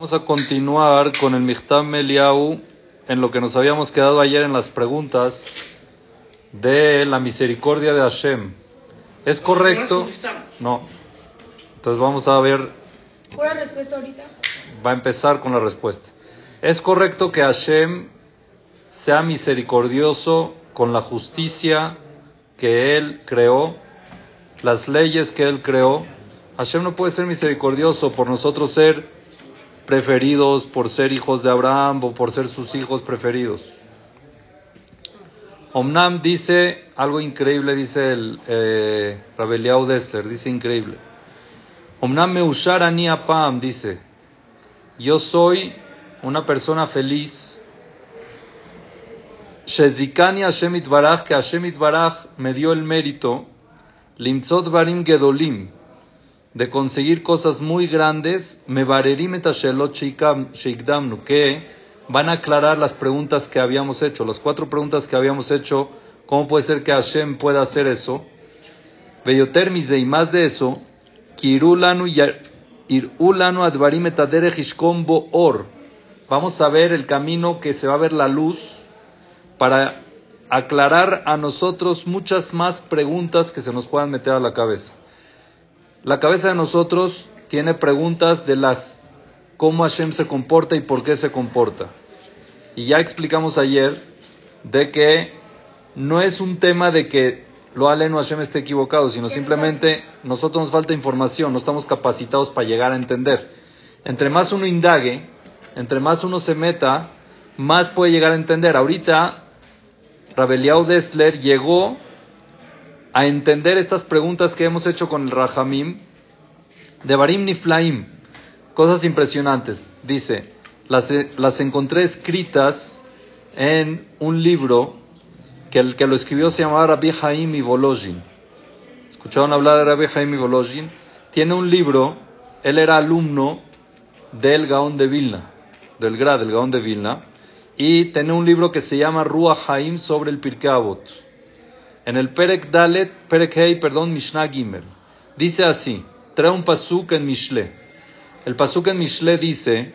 Vamos a continuar con el Michtam Meliau en lo que nos habíamos quedado ayer en las preguntas de la misericordia de Hashem. ¿Es correcto? No. Entonces vamos a ver. ¿Pura respuesta ahorita? Va a empezar con la respuesta. ¿Es correcto que Hashem sea misericordioso con la justicia que Él creó, las leyes que Él creó? Hashem no puede ser misericordioso por nosotros ser preferidos por ser hijos de Abraham o por ser sus hijos preferidos. Omnam dice algo increíble, dice el eh, Dessler, dice increíble. Omnam me ani apam, dice, yo soy una persona feliz. Shezikani Hashem Baraj, que Hashem Baraj me dio el mérito, limtzot barim gedolim, de conseguir cosas muy grandes, me que van a aclarar las preguntas que habíamos hecho, las cuatro preguntas que habíamos hecho, ¿cómo puede ser que Hashem pueda hacer eso? Beyotermise y más de eso, Kirulanu Irulanu Or. Vamos a ver el camino que se va a ver la luz para aclarar a nosotros muchas más preguntas que se nos puedan meter a la cabeza. La cabeza de nosotros tiene preguntas de las cómo Hashem se comporta y por qué se comporta. Y ya explicamos ayer de que no es un tema de que lo aleno Hashem esté equivocado, sino simplemente nosotros nos falta información, no estamos capacitados para llegar a entender. Entre más uno indague, entre más uno se meta, más puede llegar a entender. Ahorita, Rabeliau Dessler llegó a entender estas preguntas que hemos hecho con el Rahamim de Barim Niflaim. Cosas impresionantes. Dice, las, las encontré escritas en un libro que el que lo escribió se llamaba Rabbi Haim y Volozhin. ¿Escucharon hablar de Rabbi Haim y Volozhin? Tiene un libro, él era alumno del Gaón de Vilna, del Grad, del Gaón de Vilna, y tiene un libro que se llama Ruach Haim sobre el Pirkei Avot en el Perek Dalet, Perek Hei, perdón, Mishnah Gimel. Dice así, trae un pasuk en Mishle. El pasuk en Mishle dice,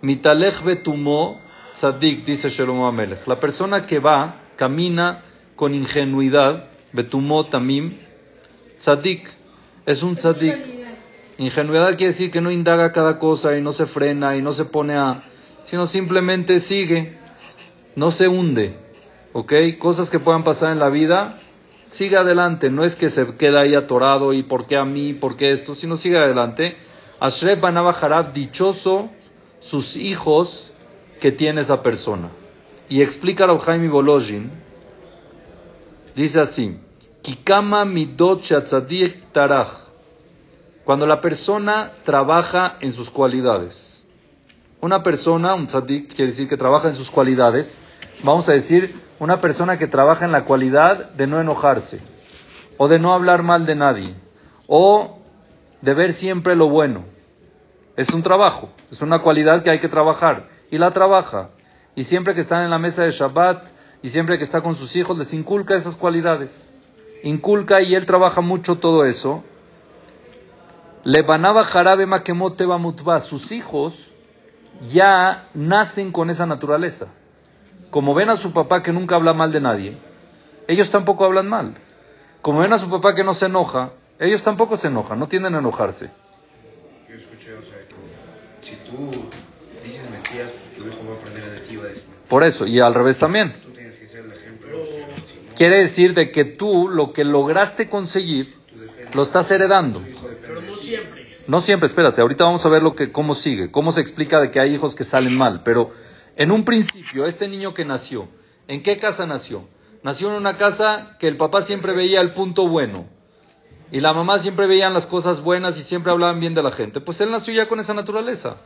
Mitalech betumo tzadik, dice Shalom Amelech. La persona que va, camina con ingenuidad, betumo tamim, tzadik, es un tzadik. Ingenuidad quiere decir que no indaga cada cosa y no se frena y no se pone a, sino simplemente sigue, no se hunde. ¿Ok? Cosas que puedan pasar en la vida, sigue adelante. No es que se queda ahí atorado y por qué a mí, por qué esto, sino sigue adelante. Ashreb Banabajarab, dichoso sus hijos que tiene esa persona. Y explica a Jaime Bolojin, dice así, Kikama midot taraj. Cuando la persona trabaja en sus cualidades. Una persona, un tzadik, quiere decir que trabaja en sus cualidades. Vamos a decir, una persona que trabaja en la cualidad de no enojarse, o de no hablar mal de nadie, o de ver siempre lo bueno. Es un trabajo, es una cualidad que hay que trabajar, y la trabaja. Y siempre que están en la mesa de Shabbat, y siempre que está con sus hijos, les inculca esas cualidades. Inculca y él trabaja mucho todo eso. Levanaba jarabe makemoteba mutba. Sus hijos ya nacen con esa naturaleza como ven a su papá que nunca habla mal de nadie, ellos tampoco hablan mal. Como ven a su papá que no se enoja, ellos tampoco se enojan, no tienden a enojarse. Yo escuché, o sea, si tú dices mentiras, tu hijo va a aprender de ti, va a decir. Por eso, y al revés también. Tú tienes que ser el ejemplo. Quiere decir de que tú lo que lograste conseguir, lo estás heredando. Pero no siempre. No siempre, espérate, ahorita vamos a ver lo que, cómo sigue, cómo se explica de que hay hijos que salen mal, pero en un principio, este niño que nació, ¿en qué casa nació? Nació en una casa que el papá siempre veía el punto bueno y la mamá siempre veían las cosas buenas y siempre hablaban bien de la gente. Pues él nació ya con esa naturaleza.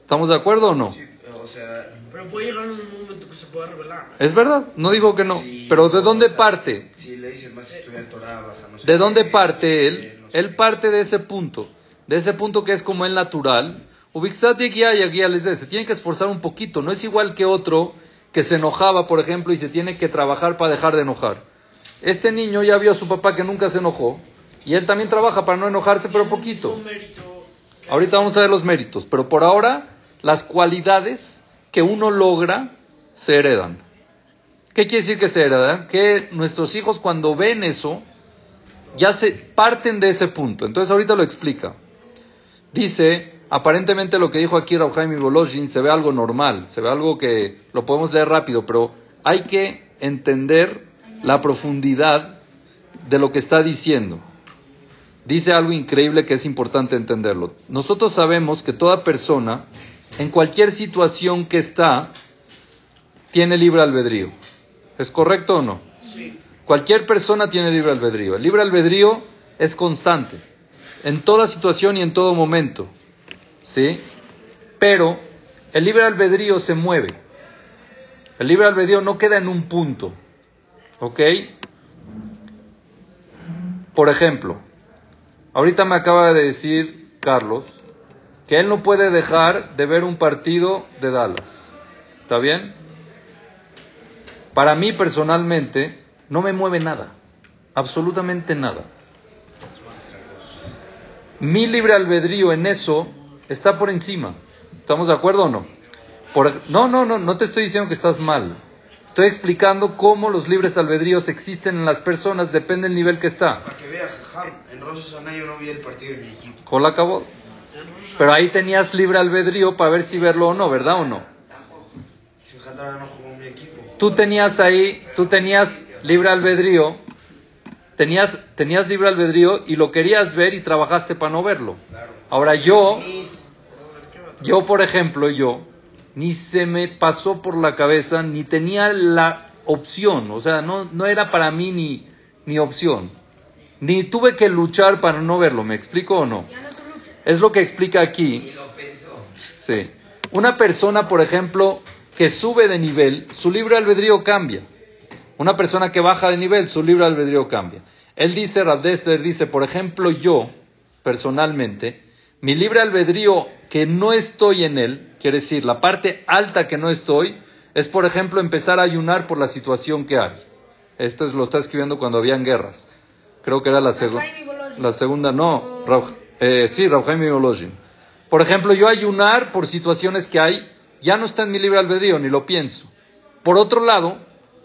¿Estamos de acuerdo o no? Sí, o sea, Pero puede llegar un momento que se pueda revelar. Es verdad, no digo que no. Sí, pero ¿de dónde o sea, parte? si le más estudiar Torah, vas a no sé ¿De dónde parte él? Él parte de ese punto. De ese punto que es como el natural. Se tiene que esforzar un poquito. No es igual que otro que se enojaba, por ejemplo, y se tiene que trabajar para dejar de enojar. Este niño ya vio a su papá que nunca se enojó. Y él también trabaja para no enojarse, pero poquito. Ahorita vamos a ver los méritos, pero por ahora las cualidades que uno logra se heredan. ¿Qué quiere decir que se heredan? Que nuestros hijos cuando ven eso, ya se parten de ese punto. Entonces ahorita lo explica. Dice, aparentemente lo que dijo aquí Rav Jaime Boloshin se ve algo normal, se ve algo que lo podemos leer rápido, pero hay que entender la profundidad de lo que está diciendo. Dice algo increíble que es importante entenderlo. Nosotros sabemos que toda persona, en cualquier situación que está, tiene libre albedrío. ¿Es correcto o no? Sí. Cualquier persona tiene libre albedrío. El libre albedrío es constante, en toda situación y en todo momento. ¿Sí? Pero el libre albedrío se mueve. El libre albedrío no queda en un punto. ¿Ok? Por ejemplo, ahorita me acaba de decir Carlos que él no puede dejar de ver un partido de Dallas. ¿Está bien? Para mí personalmente no me mueve nada, absolutamente nada. Mi libre albedrío en eso está por encima. ¿Estamos de acuerdo o no? Por, no, no, no, no te estoy diciendo que estás mal. Estoy explicando cómo los libres albedríos existen en las personas, depende del nivel que está. Para que vea, Jajam, en Rosh Hashanah yo no vi el partido de mi equipo. Con la acabó. Pero ahí tenías libre albedrío para ver si verlo o no, ¿verdad o no? Jugó mi equipo. Tú tenías ahí, tú tenías libre albedrío, tenías, tenías libre albedrío y lo querías ver y trabajaste para no verlo. Ahora yo, yo por ejemplo, yo, ni se me pasó por la cabeza, ni tenía la opción, o sea, no, no era para mí ni, ni opción. Ni tuve que luchar para no verlo, ¿me explico o no? Ya no tu lucha. Es lo que explica aquí. Sí. Una persona, por ejemplo, que sube de nivel, su libre albedrío cambia. Una persona que baja de nivel, su libre albedrío cambia. Él dice, Rabdester dice, por ejemplo, yo, personalmente, mi libre albedrío que no estoy en él, quiere decir, la parte alta que no estoy, es, por ejemplo, empezar a ayunar por la situación que hay. Esto es- lo está escribiendo cuando habían guerras. Creo que era la, Bologna. la segunda, no, Rav- eh, sí, Bologna. Por ejemplo, yo ayunar por situaciones que hay, ya no está en mi libre albedrío, ni lo pienso. Por otro lado,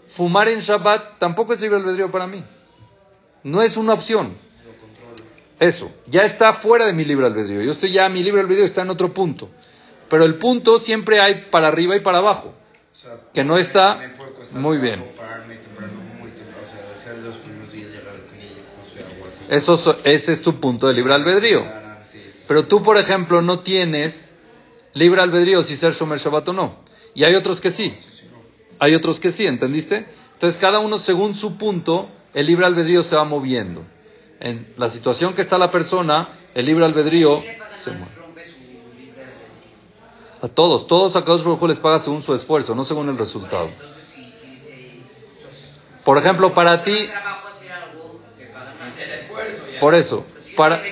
fumar en Shabbat tampoco es libre albedrío para mí. No es una opción. Eso, ya está fuera de mi libre albedrío. Yo estoy ya, mi libre albedrío está en otro punto. Pero el punto siempre hay para arriba y para abajo. O sea, Que no está muy bien. Eso, so- ese es tu punto de libre albedrío. Pero tú, por ejemplo, no tienes libre albedrío si ser Shomer Shabbat o no. Y hay otros que sí. Hay otros que sí, ¿entendiste? Entonces, cada uno según su punto, el libre albedrío se va moviendo. En la situación que está la persona, el libre albedrío se mueve. A todos, todos a Kadosh Baruj Hu les paga según su esfuerzo, no según el resultado. Por ejemplo, para ti, por eso, para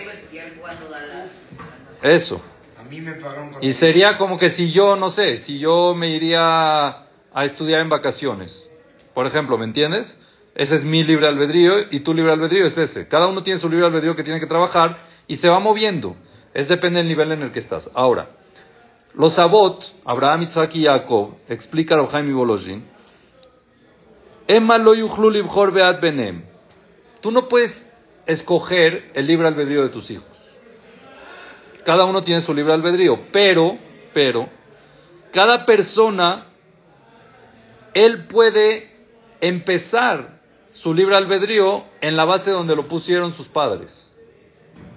eso. A mí me pagaron con Y sería como que si yo, no sé, si yo me iría a estudiar en vacaciones, por ejemplo, ¿me entiendes? Ese es mi libre albedrío y tu libre albedrío es ese. Cada uno tiene su libre albedrío que tiene que trabajar y se va moviendo. Es depende del nivel en el que estás. Ahora, los Abot, Abraham, Isaac y Jacob, explica Rav Jaime Bolojin, Emma lo beat benem. Tú no puedes escoger el libre albedrío de tus hijos. Cada uno tiene su libre albedrío, pero, pero, cada persona, él puede empezar su libre albedrío en la base donde lo pusieron sus padres,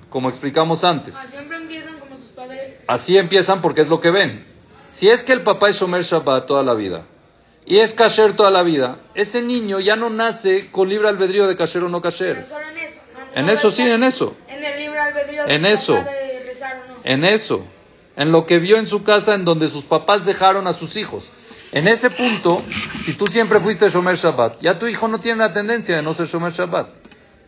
como explicamos antes. Siempre empiezan como sus padres. Así empiezan porque es lo que ven. Si es que el papá es Shomer Shabbat toda la vida y es kasher toda la vida, ese niño ya no nace con libre albedrío de kasher o no Pero kasher. solo en eso. No, En no eso va a sí, en eso. En el libre albedrío En eso. papá de rezar o no. En eso, en lo que vio en su casa, en donde sus papás dejaron a sus hijos. En ese punto, si tú siempre fuiste Shomer Shabbat, ya tu hijo no tiene la tendencia de no ser Shomer Shabbat.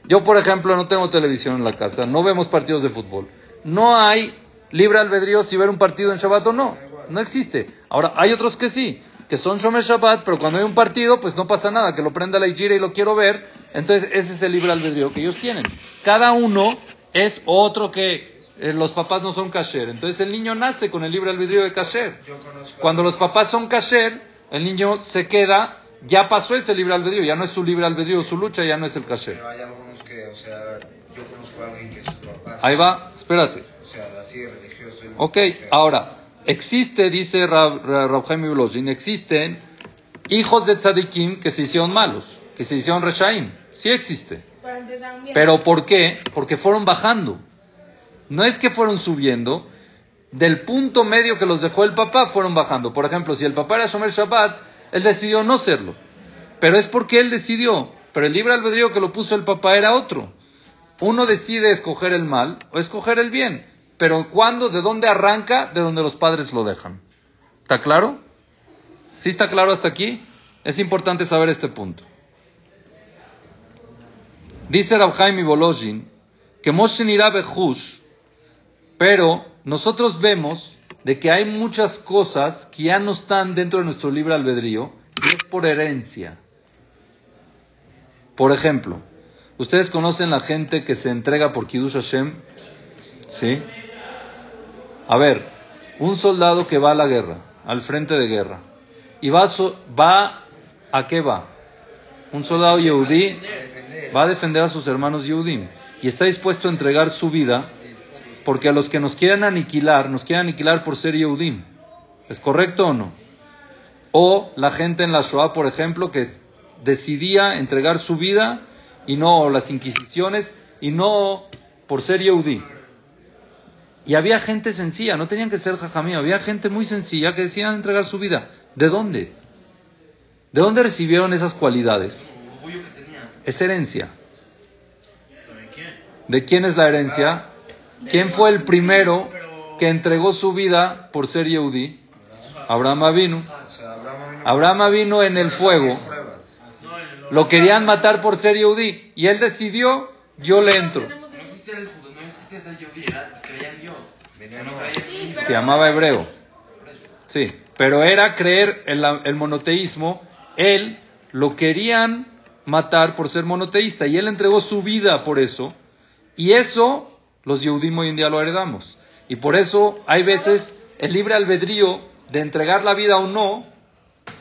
Yo, por ejemplo, no tengo televisión en la casa, no vemos partidos de fútbol. No hay libre albedrío si ver un partido en Shabbat o no. No existe. Ahora, hay otros que sí, que son Shomer Shabbat, pero cuando hay un partido, pues no pasa nada, que lo prenda la Ijira y lo quiero ver. Entonces, ese es el libre albedrío que ellos tienen. Cada uno es otro que eh, los papás no son kasher. Entonces el niño nace con el libre albedrío de kasher. Cuando los papás son kasher, el niño se queda, ya pasó ese libre albedrío, ya no es su libre albedrío, su lucha ya no es el kasher. Pero hay algunos que, o sea, yo conozco a alguien que su papá... Ahí va, espérate. O sea, así de religioso. Ok, ahora, existe, dice Rab, Jaime existen hijos de tzadikim que se hicieron malos, que se hicieron reshaim. Sí existe. Pero ¿por qué? Porque fueron bajando. No es que fueron subiendo. Del punto medio que los dejó el papá, fueron bajando. Por ejemplo, si el papá era Shomer Shabbat, él decidió no serlo. Pero es porque él decidió. Pero el libre albedrío que lo puso el papá era otro. Uno decide escoger el mal o escoger el bien. Pero ¿cuándo? ¿De dónde arranca? De donde los padres lo dejan. ¿Está claro? ¿Sí está claro hasta aquí? Es importante saber este punto. Dice Rabhaim y Bolojin que Moshe irá Bejush, pero nosotros vemos de que hay muchas cosas que ya no están dentro de nuestro libre albedrío y es por herencia. Por ejemplo, ¿ustedes conocen la gente que se entrega por Kiddush Hashem? ¿Sí? A ver, un soldado que va a la guerra, al frente de guerra, y va, so- va ¿a qué va? Un soldado yehudí va a defender a sus hermanos Yehudim y está dispuesto a entregar su vida porque a los que nos quieren aniquilar, nos quieren aniquilar por ser Yehudim. ¿Es correcto o no? O la gente en la Shoah, por ejemplo, que decidía entregar su vida y no las inquisiciones y no por ser Yehudí. Y había gente sencilla, no tenían que ser jajamí, había gente muy sencilla que decían entregar su vida. ¿De dónde? ¿De dónde recibieron esas cualidades? Es herencia. ¿Pero de quién? ¿De quién es la herencia? ¿Quién fue el primero que entregó su vida por ser Yehudí? Abraham sea, Abraham vino en el fuego. El Lo querían matar por ser Yehudí. Y él decidió, yo le entro. El- el Se llamaba hebreo. Sí, pero era creer en la- el monoteísmo. Él lo querían matar por ser monoteísta y él entregó su vida por eso. Y eso los Yehudim hoy en día lo heredamos. Y por eso hay veces el libre albedrío de entregar la vida o no,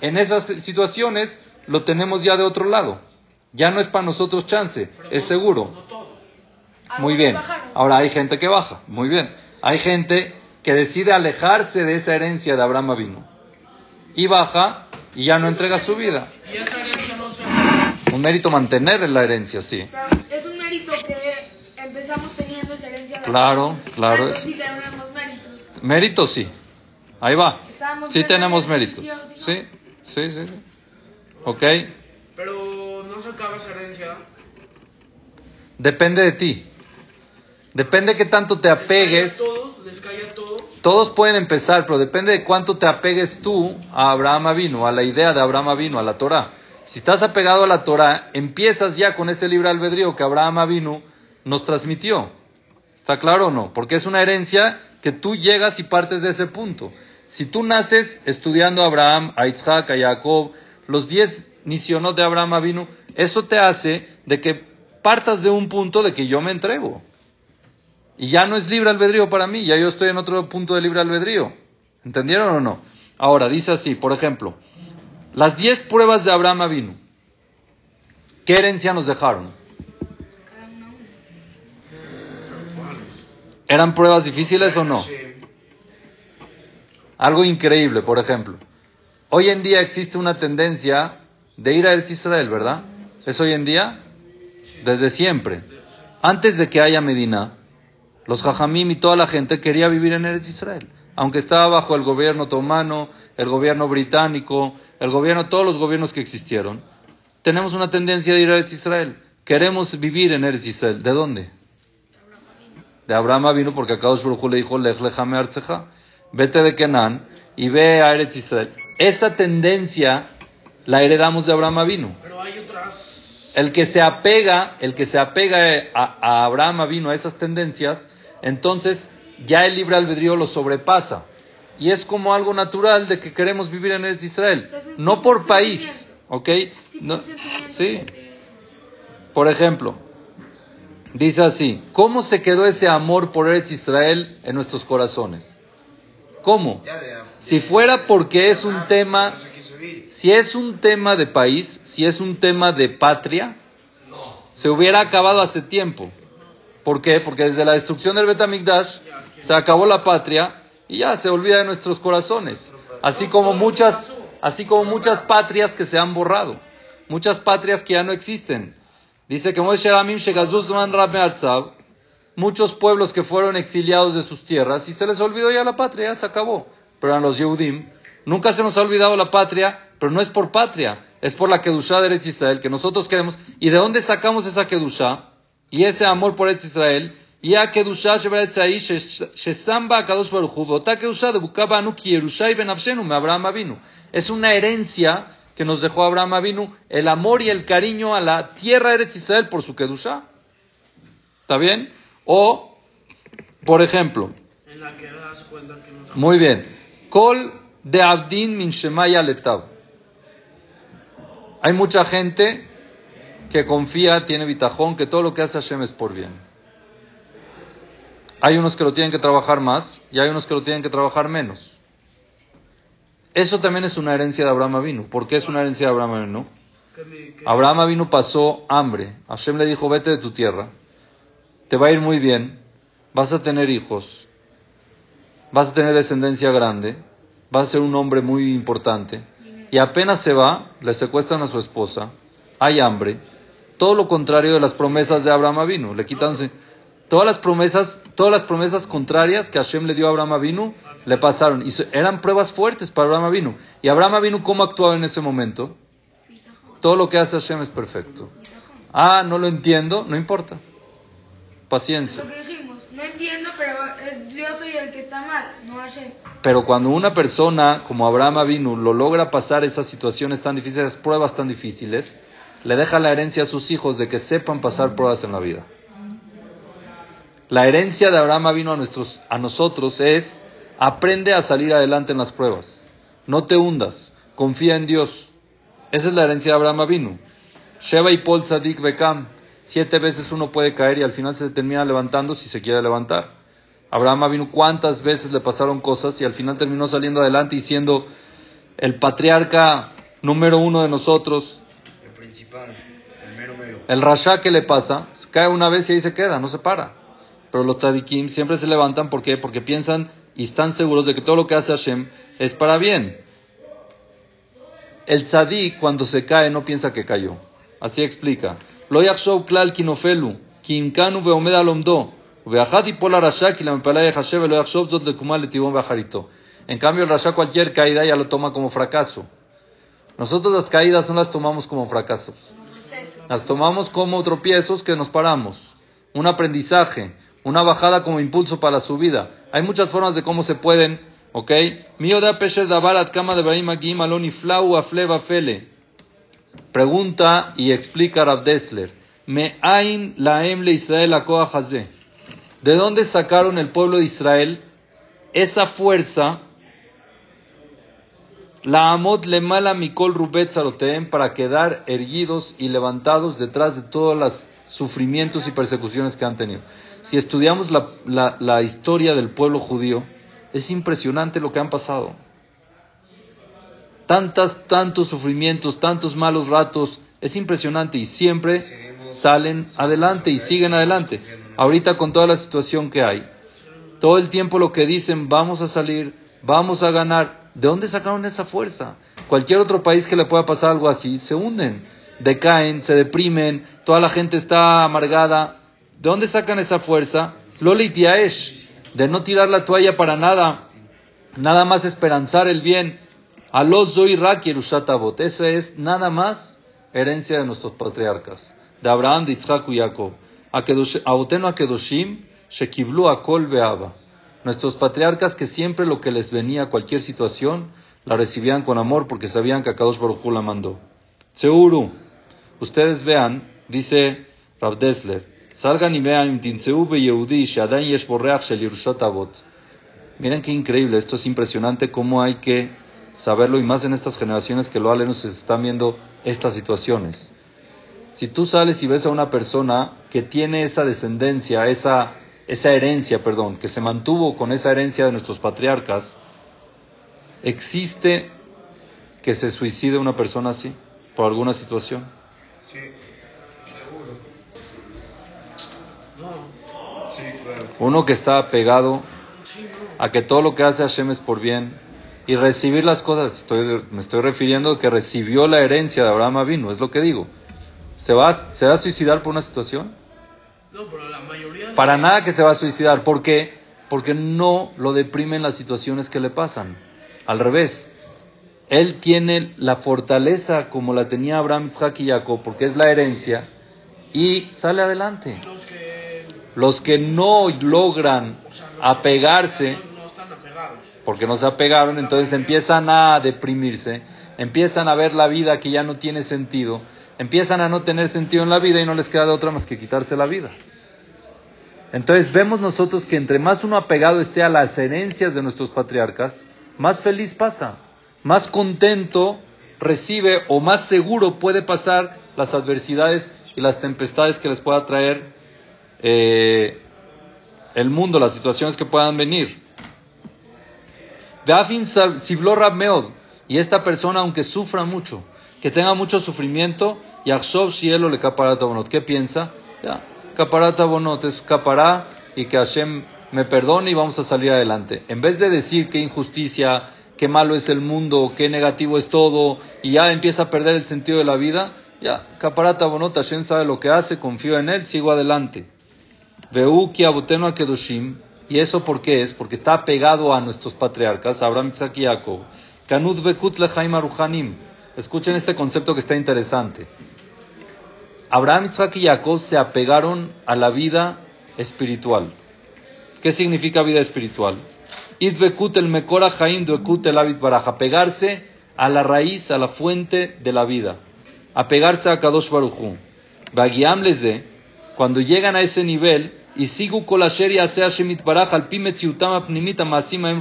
en esas situaciones lo tenemos ya de otro lado. Ya no es para nosotros chance, es seguro. Muy bien. Ahora hay gente que baja. Muy bien. Hay gente que decide alejarse de esa herencia de Abraham Avinu. Y baja y ya no entrega su vida. Un mérito mantener la herencia, sí. Claro, claro. Sí tenemos méritos. Mérito sí. Ahí va. Estábamos Sí tenemos méritos. ¿sí, Sí, sí, sí. Ok. Pero no se acaba esa herencia. Depende de ti. Depende que tanto te Les cae a apegues. todos, les cae a todos. Todos pueden empezar, pero depende de cuánto te apegues tú a Abraham Avino, a la idea de Abraham Avino, a la Torah. Si estás apegado a la Torah, empiezas ya con ese libre albedrío que Abraham Avino nos transmitió. ¿Está claro o no? Porque es una herencia que tú llegas y partes de ese punto. Si tú naces estudiando a Abraham, a Isaac, a Jacob, los diez nisionot de Abraham Avino, eso te hace de que partas de un punto de que yo me entrego. Y ya no es libre albedrío para mí, ya yo estoy en otro punto de libre albedrío. ¿Entendieron o no? Ahora, dice así, por ejemplo, las 10 pruebas de Abraham vino. ¿Qué herencia nos dejaron? ¿Eran pruebas difíciles o no? Algo increíble, por ejemplo. Hoy en día existe una tendencia de ir a El Israel, ¿verdad? ¿Es hoy en día? Desde siempre. Antes de que haya Medina, los Jajamim y toda la gente quería vivir en Eretz Israel. Aunque estaba bajo el gobierno otomano, el gobierno británico, el gobierno, todos los gobiernos que existieron, tenemos una tendencia de ir a Eretz Israel. Queremos vivir en Eretz Israel. ¿De dónde? De Abraham vino porque acá Baruj le dijo, Lech lejame artzeja. Vete de Kenan y ve a Eretz Israel. Esa tendencia la heredamos de Abraham vino. Pero hay otras. El que se apega, el que se apega a, a Abraham vino a esas tendencias, entonces ya el libre albedrío lo sobrepasa. Y es como algo natural de que queremos vivir en Eretz Israel. O sea, No por país, ¿ok? No- sí. Por ejemplo, Dice así, ¿cómo se quedó ese amor por Eretz Israel en nuestros corazones? ¿Cómo? Si fuera porque es un Ah, tema, si es un tema de país, si es un tema de patria, se hubiera acabado hace tiempo. ¿Por qué? Porque desde la destrucción del Betamigdash se acabó la patria y ya se olvida de nuestros corazones. Así como muchas, así como muchas patrias que se han borrado, muchas patrias que ya no existen. Dice que muchos pueblos que fueron exiliados de sus tierras y se les olvidó ya la patria, ya se acabó. Pero a los Yehudim nunca se nos ha olvidado la patria, pero no es por patria, es por la Kedushá de Eretz Israel que nosotros queremos. ¿Y de dónde sacamos esa Kedushá? Y ese amor por Eretz Israel. Y a Kedushá Shesamba Akadosh Baruch Hu, Kedushá de Bukabanu Ki Yerushai Ben Avshenu Abraham Avinu. Es una herencia que nos dejó Abraham Avinu, el amor y el cariño a la tierra de Eretz Israel por su Kedushá. ¿Está bien? O, por ejemplo, En la que das cuenta que no muy bien. Kol de Abdin min Shemaya Letav. Hay mucha gente que confía, tiene bitajón, que todo lo que hace Hashem es por bien. Hay unos que lo tienen que trabajar más y hay unos que lo tienen que trabajar menos. Eso también es una herencia de Abraham Avinu. ¿Por qué es una herencia de Abraham Avinu? Abraham Avinu pasó hambre. Hashem le dijo, vete de tu tierra. Te va a ir muy bien. Vas a tener hijos. Vas a tener descendencia grande. Vas a ser un hombre muy importante. Y apenas se va, le secuestran a su esposa. Hay hambre. Todo lo contrario de las promesas de Abraham Avinu. Le quitan todas las promesas, todas las promesas contrarias que Hashem le dio a Abraham Avinu le pasaron. Y eran pruebas fuertes para Abraham Avinu. Y Abraham Avinu, ¿cómo actuaba en ese momento? Todo lo que hace Hashem es perfecto. Ah, no lo entiendo, no importa. Paciencia. Lo que dijimos, no entiendo, pero es, yo soy el que está mal, no Hashem. Pero cuando una persona como Abraham Avinu lo logra pasar esas situaciones tan difíciles, esas pruebas tan difíciles, le deja la herencia a sus hijos de que sepan pasar pruebas en la vida. La herencia de Abraham Avinu a, nuestros, a nosotros es aprende a salir adelante en las pruebas. No te hundas, confía en Dios. Esa es la herencia de Abraham Avinu. Sheba y Paul Tzadik Bekam. Siete veces uno puede caer y al final se termina levantando si se quiere levantar. Abraham Avinu cuántas veces le pasaron cosas y al final terminó saliendo adelante y siendo el patriarca número uno de nosotros. El principal, el mero mero. El rasha que le pasa, cae una vez y ahí se queda, no se para. Pero los tzadikim siempre se levantan, ¿por qué? Porque piensan y están seguros de que todo lo que hace Hashem es para bien. El tzadik cuando se cae no piensa que cayó. Así explica. Lo yachshov klal kinofelu, ki imkanu veomed alomdo, ki la mepalaya Hashem lo yachshov zot lekumal letibon be'acharito. En cambio el rasha cualquier caída ya lo toma como fracaso. Nosotros las caídas no las tomamos como fracasos. Las tomamos como tropiezos que nos paramos. Un aprendizaje, una bajada como impulso para la subida. Hay muchas formas de cómo se pueden, ¿ok? Mío da pesher kama de aloni flau afle bafele. Pregunta y explica Rav Dessler. Me ain laem le Israel hazeh. ¿De dónde sacaron el pueblo de Israel esa fuerza? La amot le mala mikol rubet zaroteem para quedar erguidos y levantados detrás de todos los sufrimientos y persecuciones que han tenido. Si estudiamos la, historia del pueblo judío, es impresionante lo que han pasado. Tantas, tantos sufrimientos, tantos malos ratos, es impresionante y siempre salen adelante y siguen adelante. Ahorita con toda la situación que hay, todo el tiempo lo que dicen, vamos a salir, vamos a ganar. ¿De dónde sacaron esa fuerza? Cualquier otro país que le pueda pasar algo así, se hunden, decaen, se deprimen, toda la gente está amargada. ¿De dónde sacan esa fuerza? Lolit Yaesh, de no tirar la toalla para nada, nada más esperanzar el bien. Alos Zoy Rak Yerushat Avot. Esa es nada más herencia de nuestros patriarcas, de Abraham, de Yitzhak y Jacob. Avotenu Akedoshim, Shekiblu Akol Beaba. Nuestros patriarcas que siempre lo que les venía, cualquier situación, la recibían con amor porque sabían que Akadosh Baruj la mandó. Seuru, ustedes vean, dice Rav Dessler, salgan y vean, Yehudi, Shadain. Miren qué increíble, esto es impresionante cómo hay que saberlo y más en estas generaciones que lo nos están viendo estas situaciones. Si tú sales y ves a una persona que tiene esa descendencia, esa, esa herencia, perdón, que se mantuvo con esa herencia de nuestros patriarcas, ¿existe que se suicide una persona así por alguna situación? Sí, seguro. No, Sí, claro. Uno que está apegado a que todo lo que hace Hashem es por bien y recibir las cosas, estoy, me estoy refiriendo a que recibió la herencia de Abraham Avinu, es lo que digo. ¿Se va, ¿Se va a suicidar por una situación? No, pero la mayoría. Para nada que se va a suicidar. ¿Por qué? Porque no lo deprimen las situaciones que le pasan. Al revés. Él tiene la fortaleza como la tenía Abraham, Isaac y Jacob, porque es la herencia, y sale adelante. Los que. Los que no logran o sea, apegarse, No, están porque no se apegaron, entonces empiezan a deprimirse, empiezan a ver la vida que ya no tiene sentido, empiezan a no tener sentido en la vida y no les queda de otra más que quitarse la vida. Entonces vemos nosotros que entre más uno apegado esté a las herencias de nuestros patriarcas, más feliz pasa, más contento recibe o más seguro puede pasar las adversidades y las tempestades que les pueda traer eh, el mundo, las situaciones que puedan venir. Y esta persona, aunque sufra mucho, que tenga mucho sufrimiento, Yachshov Shielo le caparata bonot. ¿Qué piensa? Ya, caparata bonot es capará y que Hashem me perdone y vamos a salir adelante. En vez de decir qué injusticia, qué malo es el mundo, qué negativo es todo, y ya empieza a perder el sentido de la vida, ya, caparata bonot, Hashem sabe lo que hace, confío en él, sigo adelante. Veuki aboteno a Kedoshim, y eso por qué es, porque está apegado a nuestros patriarcas, Abraham, Isaac y Jacob. Kanud Bekut Lechaim Aruhanim. Escuchen este concepto que está interesante. Abraham, Isaac y Jacob se apegaron a la vida espiritual. ¿Qué significa vida espiritual? Id Bekut el Mekora Bekut el Abit Baraj. Apegarse a la raíz, a la fuente de la vida. Apegarse a Kadosh Baruchu. Bagiam Leze, cuando llegan a ese nivel, y y asea shemit baraj al pnimita masima em.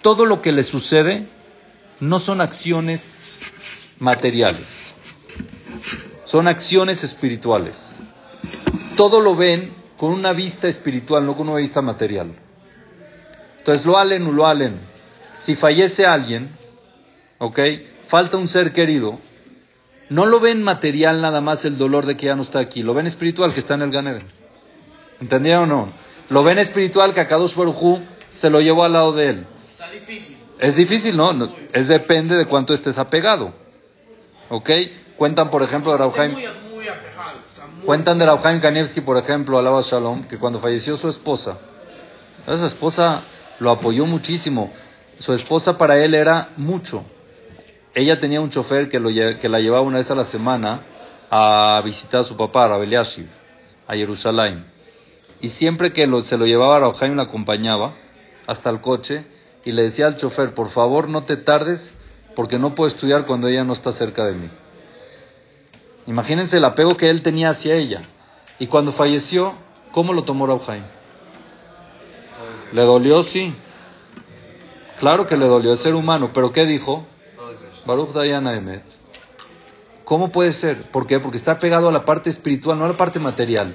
Todo lo que le sucede no son acciones materiales, son acciones espirituales. Todo lo ven con una vista espiritual, no con una vista material. Entonces, lo alen o lo alen. Si fallece alguien, ¿ok? Falta un ser querido, no lo ven material nada más el dolor de que ya no está aquí, lo ven espiritual que está en el Ganeden. ¿Entendieron o no? Lo ven espiritual que a Kadosh Baruj se lo llevó al lado de él. Está difícil. Es difícil, ¿no? No, Es depende de cuánto estés apegado. ¿Ok? Cuentan, por ejemplo, de Rauhaim, cuentan de Rauhaim Kanievski, por ejemplo, alaba Shalom, que cuando falleció su esposa, su esposa lo apoyó muchísimo. Su esposa para él era mucho. Ella tenía un chofer que, lo, que la llevaba una vez a la semana a visitar a su papá, a Eliashiv, a Jerusalén. Y siempre que se lo llevaba a Rauhaim, la acompañaba hasta el coche y le decía al chofer, por favor no te tardes porque no puedo estudiar cuando ella no está cerca de mí. Imagínense el apego que él tenía hacia ella. Y cuando falleció, ¿cómo lo tomó es ¿Le dolió? Sí. Claro que le dolió, es ser humano. ¿Pero qué dijo? Dios. Todo es Dios. Baruch Dayan. ¿Cómo puede ser? ¿Por qué? Porque está pegado a la parte espiritual, no a la parte material.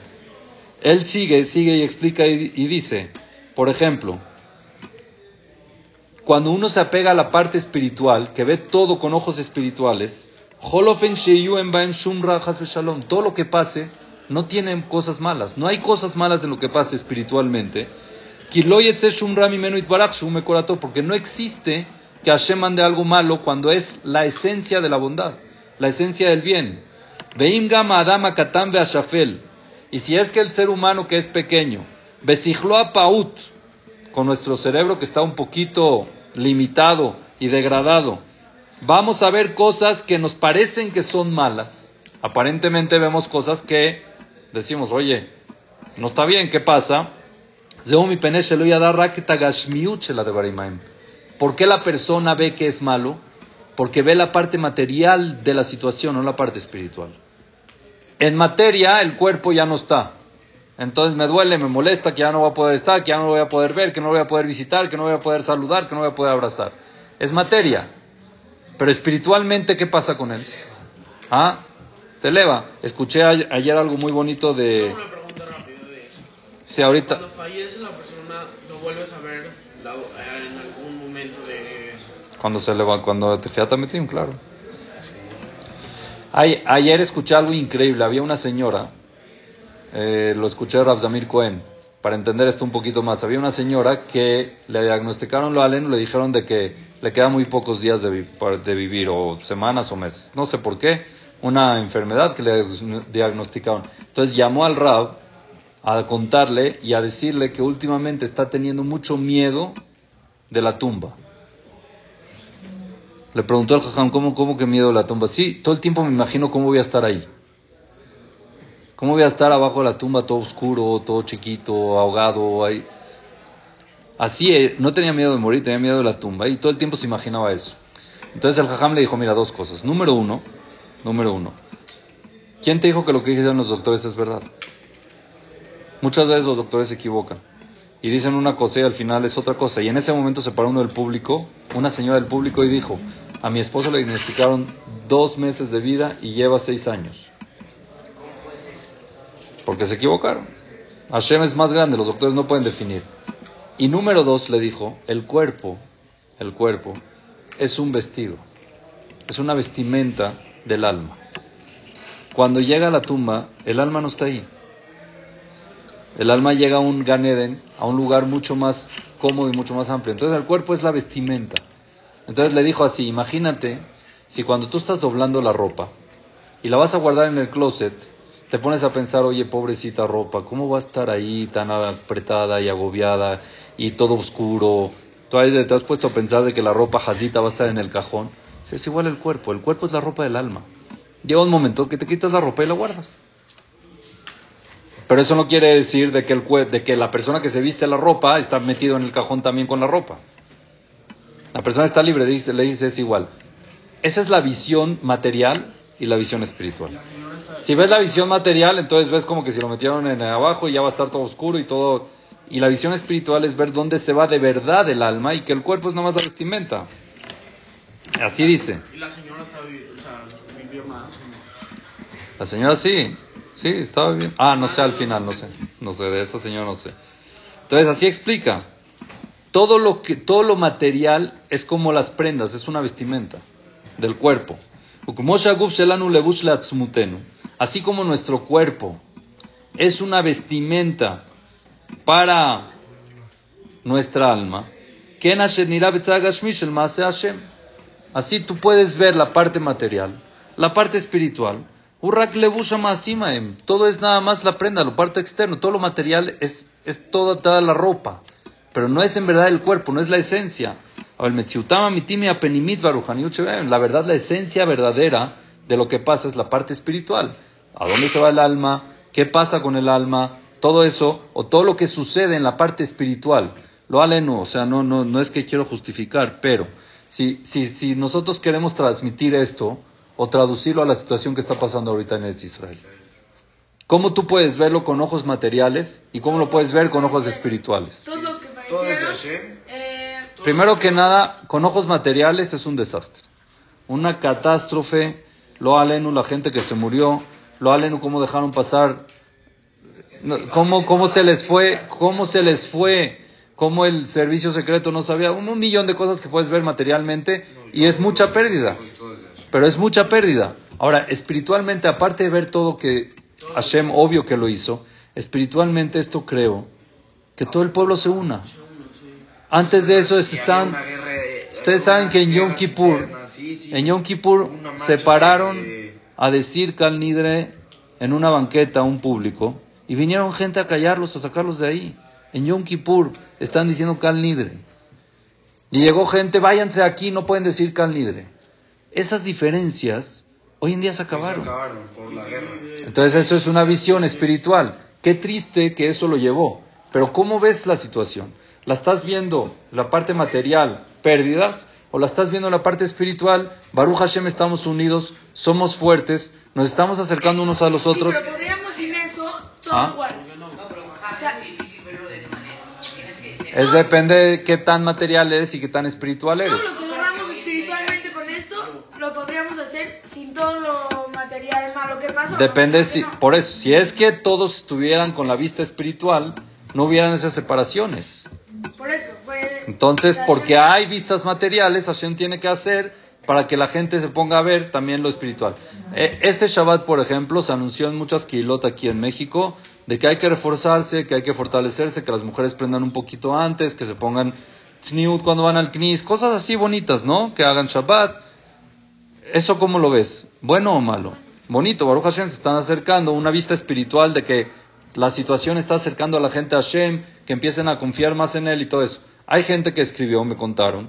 Él sigue, sigue y explica y, y dice, por ejemplo, cuando uno se apega a la parte espiritual, que ve todo con ojos espirituales, todo lo que pase no tiene cosas malas, no hay cosas malas en lo que pase espiritualmente. Porque no existe que Hashem mande algo malo cuando es la esencia de la bondad, la esencia del bien. Veim gama adama katan veashafel. Y si es que el ser humano que es pequeño, besijlo paut, con nuestro cerebro que está un poquito limitado y degradado, vamos a ver cosas que nos parecen que son malas. Aparentemente vemos cosas que decimos, oye, no está bien, ¿qué pasa? Zeu mi pene shelo yada rak tagashmiut shela devarimaim. ¿Por qué la persona ve que es malo? Porque ve la parte material de la situación, no la parte espiritual. En materia, el cuerpo ya no está. Entonces me duele, me molesta que ya no voy a poder estar, que ya no lo voy a poder ver, que no lo voy a poder visitar, que no voy a poder saludar, que no voy a poder abrazar. Es materia. Pero espiritualmente, ¿qué pasa con él? ¿Ah? te eleva. Escuché ayer algo muy bonito de... Sí, ahorita... Cuando fallece la persona, lo vuelves a ver la- en algún momento de. Cuando se leva, cuando te metim, claro. Ay- ayer escuché algo increíble. Había una señora, eh, lo escuché de Rav Zamir Cohen, para entender esto un poquito más. Había una señora que le diagnosticaron lo aleno, le dijeron de que le quedan muy pocos días de, vi- de vivir, o semanas o meses. No sé por qué. Una enfermedad que le diagnosticaron. Entonces llamó al Rab a contarle y a decirle que últimamente está teniendo mucho miedo de la tumba. Le preguntó al jajam, ¿cómo, ¿cómo que miedo de la tumba? Sí, todo el tiempo me imagino cómo voy a estar ahí. ¿Cómo voy a estar abajo de la tumba, todo oscuro, todo chiquito, ahogado? Ahí? Así, eh, no tenía miedo de morir, tenía miedo de la tumba y todo el tiempo se imaginaba eso. Entonces el jajam le dijo, mira, dos cosas. Número uno, número uno, ¿quién te dijo que lo que dijeron los doctores es verdad? Muchas veces los doctores se equivocan y dicen una cosa y al final es otra cosa. Y en ese momento se paró uno del público, una señora del público, y dijo, a mi esposo le diagnosticaron dos meses de vida y lleva seis años. Porque se equivocaron. Hashem es más grande, los doctores no pueden definir. Y número dos le dijo, el cuerpo, el cuerpo, es un vestido, es una vestimenta del alma. Cuando llega a la tumba, el alma no está ahí. El alma llega a un Gan Eden, a un lugar mucho más cómodo y mucho más amplio. Entonces el cuerpo es la vestimenta. Entonces le dijo así, imagínate si cuando tú estás doblando la ropa y la vas a guardar en el closet, te pones a pensar, oye, pobrecita ropa, ¿cómo va a estar ahí tan apretada y agobiada y todo oscuro? Tú ahí te has puesto a pensar de que la ropa jazita va a estar en el cajón. Es igual el cuerpo, el cuerpo es la ropa del alma. Llega un momento que te quitas la ropa y la guardas. Pero eso no quiere decir de que, el, de que la persona que se viste la ropa está metido en el cajón también con la ropa. La persona está libre, dice, le dice es igual. Esa es la visión material y la visión espiritual. Si ves la visión material, entonces ves como que si lo metieron en abajo y ya va a estar todo oscuro y todo. Y la visión espiritual es ver dónde se va de verdad el alma y que el cuerpo es nada más la vestimenta. Así dice. Y la señora está o sea. La señora sí, sí, estaba bien. Ah, no sé al final, no sé. No sé, de esa señora no sé. Entonces así explica. Todo lo que, todo lo material es como las prendas, es una vestimenta del cuerpo. Así como nuestro cuerpo es una vestimenta para nuestra alma. Así tú puedes ver la parte material, la parte espiritual. Urrak levusha masimaem. Todo es nada más la prenda, lo parte externo. Todo lo material es, es toda, toda la ropa. Pero no es en verdad el cuerpo, no es la esencia. La verdad, la esencia verdadera de lo que pasa es la parte espiritual. ¿A dónde se va el alma? ¿Qué pasa con el alma? Todo eso, o todo lo que sucede en la parte espiritual. Lo aleno, o sea, no, no, no es que quiero justificar, pero si, si, si nosotros queremos transmitir esto o traducirlo a la situación que está pasando ahorita en Israel, ¿cómo tú puedes verlo con ojos materiales y cómo lo puedes ver con ojos espirituales? Eh, Primero que nada, con ojos materiales es un desastre. Una catástrofe, lo alenu, la gente que se murió, lo alenu, cómo dejaron pasar, cómo, cómo se les fue, cómo se les fue, cómo el servicio secreto no sabía, un, un millón de cosas que puedes ver materialmente y es mucha pérdida. Pero es mucha pérdida. Ahora, espiritualmente, aparte de ver todo que Hashem, obvio que lo hizo, espiritualmente esto creo que todo el pueblo se una. Antes de eso están, ustedes saben que en Yom Kippur, en Yom Kippur se pararon a decir Cal Nidre en una banqueta a un público y vinieron gente a callarlos, a sacarlos de ahí. En Yom Kippur están diciendo Cal Nidre. Y llegó gente, váyanse aquí, no pueden decir Cal Nidre. Esas diferencias hoy en día se Se acabaron. acabaron por la guerra. Entonces eso es una visión espiritual. Qué triste que eso lo llevó. Pero ¿cómo ves la situación? ¿La estás viendo la parte material, pérdidas? ¿O la estás viendo la parte espiritual? Baruch Hashem estamos unidos, somos fuertes, nos estamos acercando unos a los sí, otros. pero podríamos sin eso, todo Ah. igual. Es. Es depende de qué tan material eres y qué tan espiritual Todo eres. lo que logramos espiritualmente con esto Claro. lo podríamos hacer sin todo lo material malo que pasó. Depende si, No. por eso, si es que todos estuvieran con la vista espiritual, no hubieran esas separaciones. Por eso, fue... Entonces, porque hay vistas materiales, Hashem tiene que hacer para que la gente se ponga a ver también lo espiritual. Eh, Este Shabbat, por ejemplo, se anunció en muchas kilot aquí en México de que hay que reforzarse, que hay que fortalecerse, que las mujeres prendan un poquito antes, que se pongan tzniut cuando van al knis, cosas así bonitas, ¿no? Que hagan Shabbat. ¿Eso cómo lo ves? ¿Bueno o malo? Bonito, Baruch Hashem se están acercando, una vista espiritual de que la situación está acercando a la gente a Hashem, que empiecen a confiar más en él y todo eso. Hay gente que escribió, me contaron,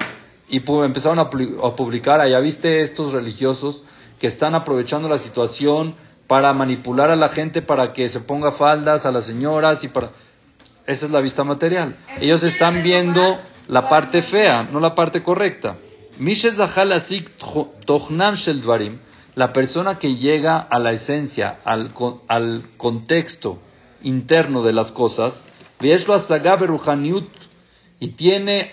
y empezaron a publicar, allá viste estos religiosos que están aprovechando la situación para manipular a la gente para que se ponga faldas a las señoras y para... Esa es la vista material. Ellos están viendo la parte fea, no la parte correcta. La persona que llega a la esencia, al, al contexto interno de las cosas, y tiene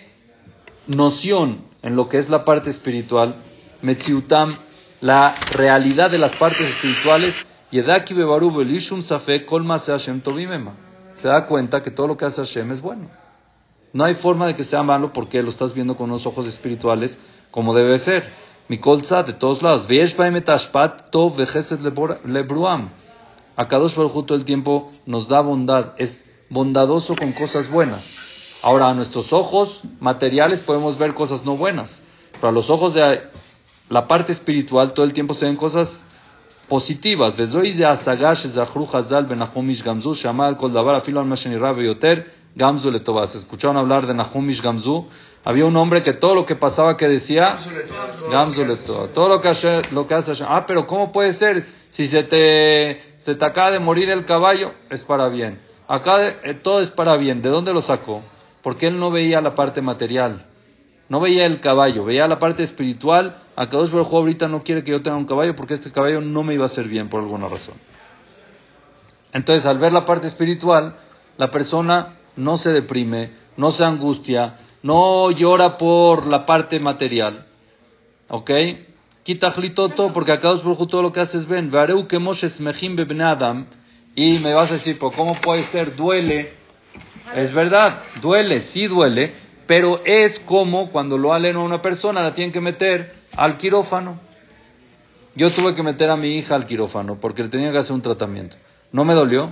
noción en lo que es la parte espiritual, Metziutam, la realidad de las partes espirituales, Yedaki Se da cuenta que todo lo que hace Hashem es bueno. No hay forma de que sea malo porque lo estás viendo con unos ojos espirituales como debe ser. mi colza de todos lados. Akadosh Baruj todo el tiempo nos da bondad, es bondadoso con cosas buenas. Ahora, a nuestros ojos materiales podemos ver cosas no buenas, pero a los ojos de la parte espiritual todo el tiempo se ven cosas positivas. Escucharon hablar de Nahumish Gamzu había un hombre que todo lo que pasaba que decía, Letoa. Todo lo que, hace, lo que hace. Ah, pero ¿cómo puede ser? Si se te, se te acaba de morir el caballo, es para bien. Acá eh, todo es para bien. ¿De dónde lo sacó? Porque él no veía la parte material. No veía el caballo, veía la parte espiritual. Akadosh Baruj Hu ahorita no quiere que yo tenga un caballo porque este caballo no me iba a hacer bien por alguna razón. Entonces, al ver la parte espiritual, la persona no se deprime, no se angustia, no llora por la parte material. ¿Ok? Quita porque Baruj Hu todo lo que hace es ven. Vareu que Adam. Y me vas a decir, pues, ¿cómo puede ser? Duele. Es verdad, duele, sí duele, pero es como cuando lo alen a una persona, la tienen que meter al quirófano. Yo tuve que meter a mi hija al quirófano porque le tenía que hacer un tratamiento. ¿No me dolió?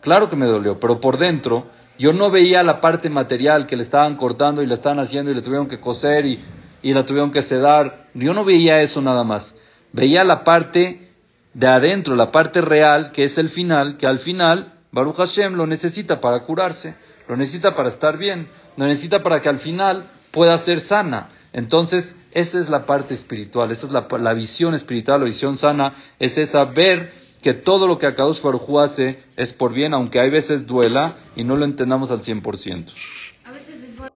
Claro que me dolió, pero por dentro yo no veía la parte material que le estaban cortando y le estaban haciendo y le tuvieron que coser y, y la tuvieron que sedar. Yo no veía eso nada más. Veía la parte de adentro, la parte real, que es el final, que al final Baruch Hashem lo necesita para curarse, lo necesita para estar bien, lo necesita para que al final pueda ser sana. Entonces, esa es la parte espiritual, esa es la, la visión espiritual, la visión sana, es esa ver que todo lo que Akadosh Baruj Hu hace es por bien, aunque hay veces duela y no lo entendamos al 100%.